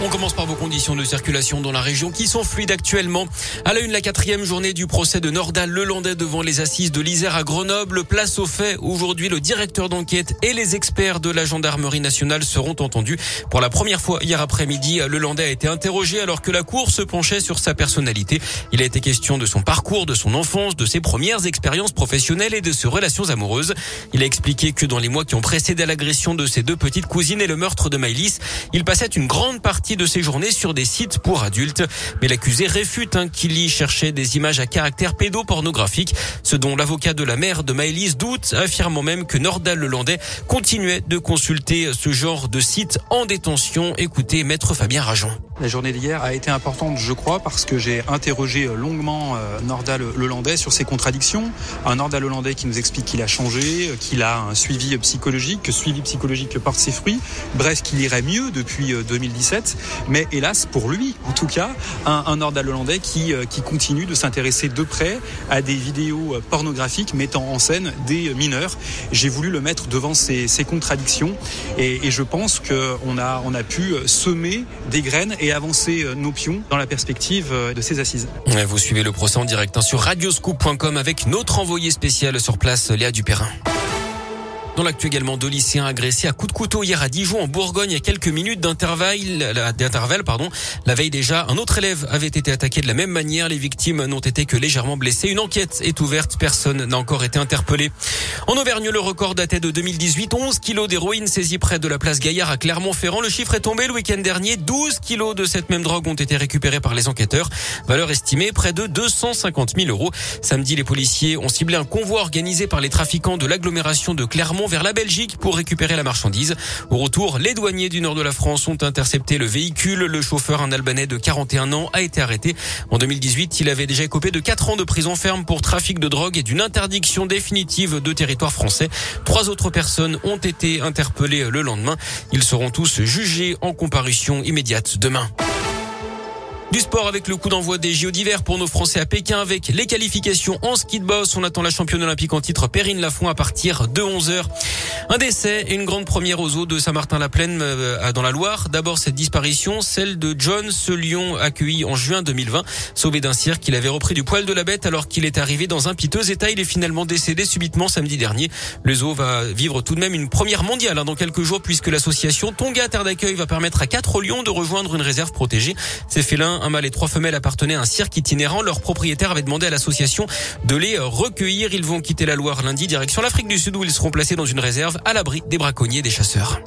On commence par vos conditions de circulation dans la région qui sont fluides actuellement. À la une, la quatrième journée du procès de Nordal Lelandais devant les assises de l'Isère à Grenoble. Place au fait. Aujourd'hui, le directeur d'enquête et les experts de la gendarmerie nationale seront entendus. Pour la première fois hier après-midi, Lelandais a été interrogé alors que la cour se penchait sur sa personnalité. Il a été question de son parcours, de son enfance, de ses premières expériences professionnelles et de ses relations amoureuses. Il a expliqué que dans les mois qui ont précédé l'agression de ses deux petites cousines et le meurtre de Maïlis, il passait une grande partie de ses journées sur des sites pour adultes. Mais l'accusé réfute hein, qu'il y cherchait des images à caractère pédopornographique, ce dont l'avocat de la mère de Maëlys doute, affirmant même que Nordal Lelandais continuait de consulter ce genre de site en détention. Écoutez, maître Fabien Rajon. La journée d'hier a été importante, je crois, parce que j'ai interrogé longuement euh, Nordal Lelandais sur ses contradictions. Un Nordal Lelandais qui nous explique qu'il a changé, qu'il a un suivi psychologique, que suivi psychologique porte ses fruits. Bref, qu'il irait mieux depuis 2017. Euh, Mais hélas, pour lui, en tout cas, un, un Nordal Hollandais qui, euh, qui continue de s'intéresser de près à des vidéos pornographiques mettant en scène des mineurs. J'ai voulu le mettre devant ces, ces contradictions et, je pense qu'on a, on a pu semer des graines et avancer euh, nos pions dans la perspective euh, de ces assises. Vous suivez le procès en direct hein, sur radioscoop.com avec notre envoyé spécial sur place, Léa Dupérin. Dans l'actu également, deux lycéens agressés à coups de couteau hier à Dijon en Bourgogne a quelques minutes d'intervalle, d'intervalle, pardon. La veille déjà, un autre élève avait été attaqué de la même manière. Les victimes n'ont été que légèrement blessées. Une enquête est ouverte. Personne n'a encore été interpellé. En Auvergne, le record datait de 2018. 11 kilos d'héroïne saisis près de la place Gaillard à Clermont-Ferrand. Le chiffre est tombé le week-end dernier. 12 kilos de cette même drogue ont été récupérés par les enquêteurs. Valeur estimée près de 250 000 euros. Samedi, les policiers ont ciblé un convoi organisé par les trafiquants de l'agglomération de Clermont vers la Belgique pour récupérer la marchandise. Au retour, les douaniers du nord de la France ont intercepté le véhicule. Le chauffeur, un Albanais de 41 ans, a été arrêté. En 2018, il avait déjà écopé de 4 ans de prison ferme pour trafic de drogue et d'une interdiction définitive de territoire français. Trois autres personnes ont été interpellées le lendemain. Ils seront tous jugés en comparution immédiate demain. Du sport avec le coup d'envoi des JO d'hiver pour nos Français à Pékin avec les qualifications en ski de boss. On attend la championne olympique en titre Perrine Lafont à partir de 11h. Un décès et une grande première aux eaux de Saint-Martin-la-Plaine euh, dans la Loire. D'abord cette disparition, celle de John, ce lion accueilli en juin 2020, sauvé d'un cirque qu'il avait repris du poil de la bête alors qu'il est arrivé dans un piteux état. Il est finalement décédé subitement samedi dernier. Le zoo va vivre tout de même une première mondiale hein, dans quelques jours puisque l'association Tonga Terre d'accueil va permettre à quatre lions de rejoindre une réserve protégée. Ces félins un mâle et trois femelles appartenaient à un cirque itinérant. Leur propriétaire avait demandé à l'association de les recueillir. Ils vont quitter la Loire lundi, direction l'Afrique du Sud où ils seront placés dans une réserve à l'abri des braconniers et des chasseurs.